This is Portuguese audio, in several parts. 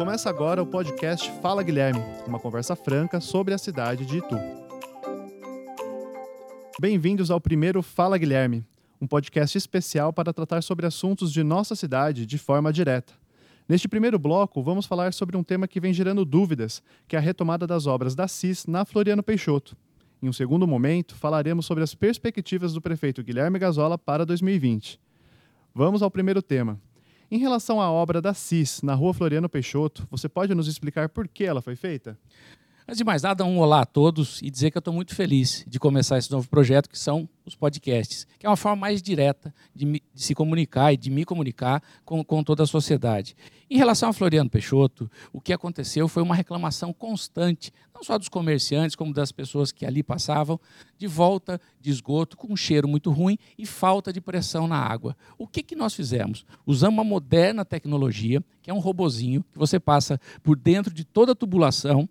Começa agora o podcast Fala Guilherme, uma conversa franca sobre a cidade de Itu. Bem-vindos ao primeiro Fala Guilherme, um podcast especial para tratar sobre assuntos de nossa cidade de forma direta. Neste primeiro bloco, vamos falar sobre um tema que vem gerando dúvidas, que é a retomada das obras da CIS na Floriano Peixoto. Em um segundo momento, falaremos sobre as perspectivas do prefeito Guilherme Gazola para 2020. Vamos ao primeiro tema. Em relação à obra da CIS na rua Floriano Peixoto, você pode nos explicar por que ela foi feita? Antes de mais nada, um olá a todos e dizer que eu estou muito feliz de começar esse novo projeto, que são os podcasts, que é uma forma mais direta de, me, de se comunicar e de me comunicar com, com, toda a sociedade. Em relação a Floriano Peixoto, o que aconteceu foi uma reclamação constante, não só dos comerciantes, como das pessoas que ali passavam, de volta de esgoto com um cheiro muito ruim e falta de pressão na água. O que, que nós fizemos? Usamos uma moderna tecnologia, que é um robozinho, que você passa por dentro de toda a tubulação,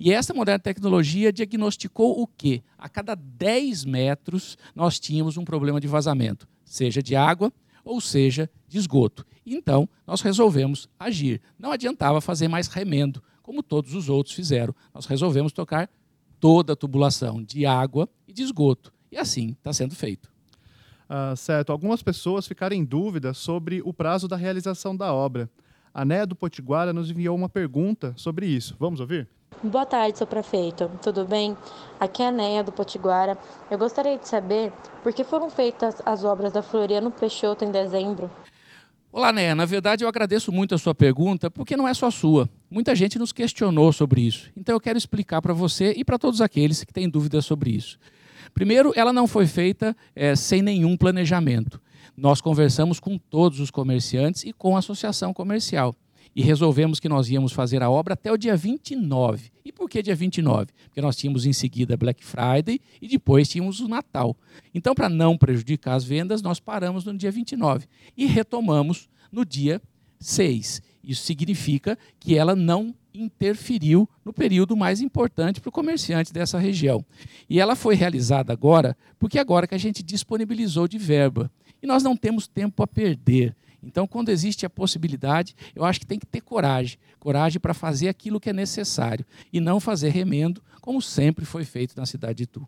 e essa moderna tecnologia diagnosticou o quê? A cada 10 metros nós tínhamos um problema de vazamento, seja de água ou seja de esgoto. Então, nós resolvemos agir. Não adiantava fazer mais remendo, como todos os outros fizeram. Nós resolvemos tocar toda a tubulação de água e de esgoto. E assim está sendo feito. Ah, certo. Algumas pessoas ficaram em dúvida sobre o prazo da realização da obra. A Néa do Potiguara nos enviou uma pergunta sobre isso. Vamos ouvir? Boa tarde, seu prefeito. Tudo bem? Aqui é a Neia do Potiguara. Eu gostaria de saber por que foram feitas as obras da Floriano Peixoto em dezembro. Olá, Neia. Na verdade, eu agradeço muito a sua pergunta, porque não é só sua. Muita gente nos questionou sobre isso. Então, eu quero explicar para você e para todos aqueles que têm dúvidas sobre isso. Primeiro, ela não foi feita é, sem nenhum planejamento. Nós conversamos com todos os comerciantes e com a associação comercial e resolvemos que nós íamos fazer a obra até o dia 29. E por que dia 29? Porque nós tínhamos em seguida Black Friday e depois tínhamos o Natal. Então, para não prejudicar as vendas, nós paramos no dia 29 e retomamos no dia 6. Isso significa que ela não interferiu no período mais importante para o comerciante dessa região. E ela foi realizada agora, porque agora que a gente disponibilizou de verba. E nós não temos tempo a perder. Então, quando existe a possibilidade, eu acho que tem que ter coragem coragem para fazer aquilo que é necessário e não fazer remendo, como sempre foi feito na cidade de Itu.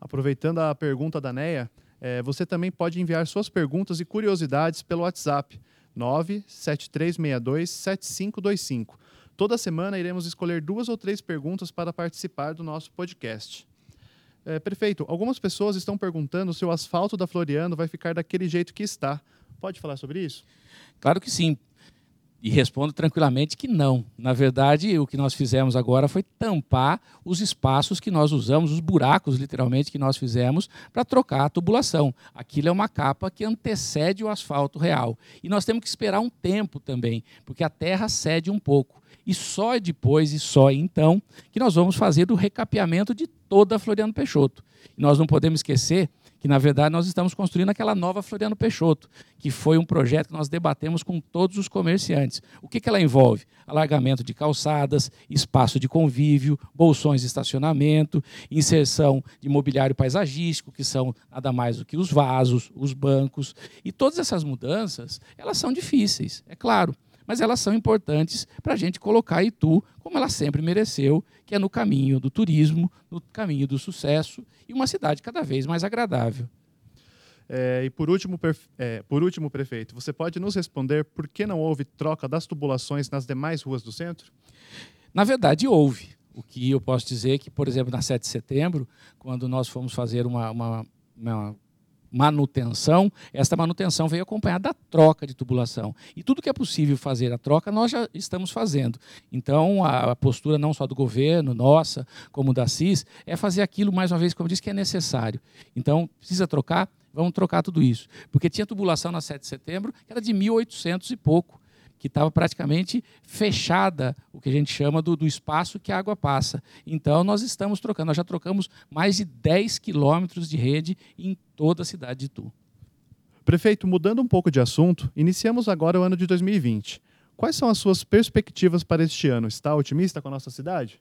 Aproveitando a pergunta da Neia, é, você também pode enviar suas perguntas e curiosidades pelo WhatsApp 973627525. Toda semana iremos escolher duas ou três perguntas para participar do nosso podcast. É, prefeito, algumas pessoas estão perguntando se o asfalto da Floriano vai ficar daquele jeito que está. Pode falar sobre isso? Claro que sim. E respondo tranquilamente que não. Na verdade, o que nós fizemos agora foi tampar os espaços que nós usamos, os buracos, literalmente, que nós fizemos para trocar a tubulação. Aquilo é uma capa que antecede o asfalto real. E nós temos que esperar um tempo também, porque a terra cede um pouco. E só depois e só então que nós vamos fazer o recapeamento de toda a Floriano Peixoto. E nós não podemos esquecer que na verdade nós estamos construindo aquela nova Floriano Peixoto, que foi um projeto que nós debatemos com todos os comerciantes. O que, que ela envolve? Alargamento de calçadas, espaço de convívio, bolsões de estacionamento, inserção de mobiliário paisagístico, que são nada mais do que os vasos, os bancos. E todas essas mudanças, elas são difíceis, é claro mas elas são importantes para a gente colocar Itu como ela sempre mereceu, que é no caminho do turismo, no caminho do sucesso e uma cidade cada vez mais agradável. É, e por último, é, por último, prefeito, você pode nos responder por que não houve troca das tubulações nas demais ruas do centro? Na verdade, houve. O que eu posso dizer é que, por exemplo, na 7 de setembro, quando nós fomos fazer uma, uma, uma manutenção, esta manutenção veio acompanhada da troca de tubulação. E tudo que é possível fazer a troca, nós já estamos fazendo. Então, a, a postura não só do governo, nossa, como da CIS, é fazer aquilo, mais uma vez, como eu disse, que é necessário. Então, precisa trocar, vamos trocar tudo isso. Porque tinha tubulação na 7 de setembro, que era de 1.800 e pouco que estava praticamente fechada, o que a gente chama do, do, espaço que a água passa. Então, nós estamos trocando, nós já trocamos mais de 10 quilômetros de rede em toda a cidade de Itu. Prefeito, mudando um pouco de assunto, iniciamos agora o ano de 2020. Quais são as suas perspectivas para este ano? Está otimista com a nossa cidade?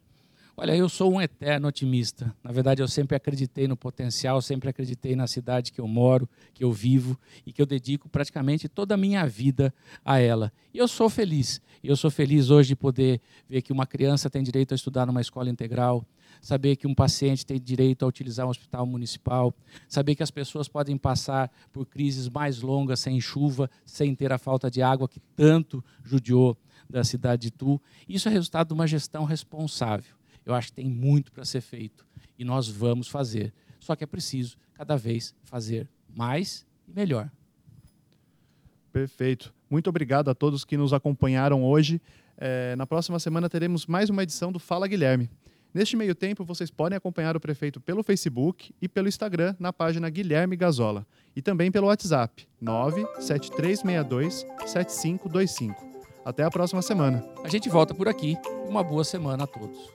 Olha, eu sou um eterno otimista. Na verdade, eu sempre acreditei no potencial, sempre acreditei na cidade que eu moro, que eu vivo e que eu dedico praticamente toda a minha vida a ela. E eu sou feliz. Eu sou feliz hoje de poder ver que uma criança tem direito a estudar numa escola integral, saber que um paciente tem direito a utilizar um hospital municipal, saber que as pessoas podem passar por crises mais longas sem chuva, sem ter a falta de água que tanto judiou da cidade de Tu. Isso é resultado de uma gestão responsável eu acho que tem muito para ser feito e nós vamos fazer. Só que é preciso cada vez fazer mais e melhor. Perfeito. Muito obrigado a todos que nos acompanharam hoje. É, na próxima semana teremos mais uma edição do Fala Guilherme. Neste meio tempo, vocês podem acompanhar o prefeito pelo Facebook e pelo Instagram na página Guilherme Gazola e também pelo WhatsApp 97362 7525. Até a próxima semana. A gente volta por aqui. Uma boa semana a todos.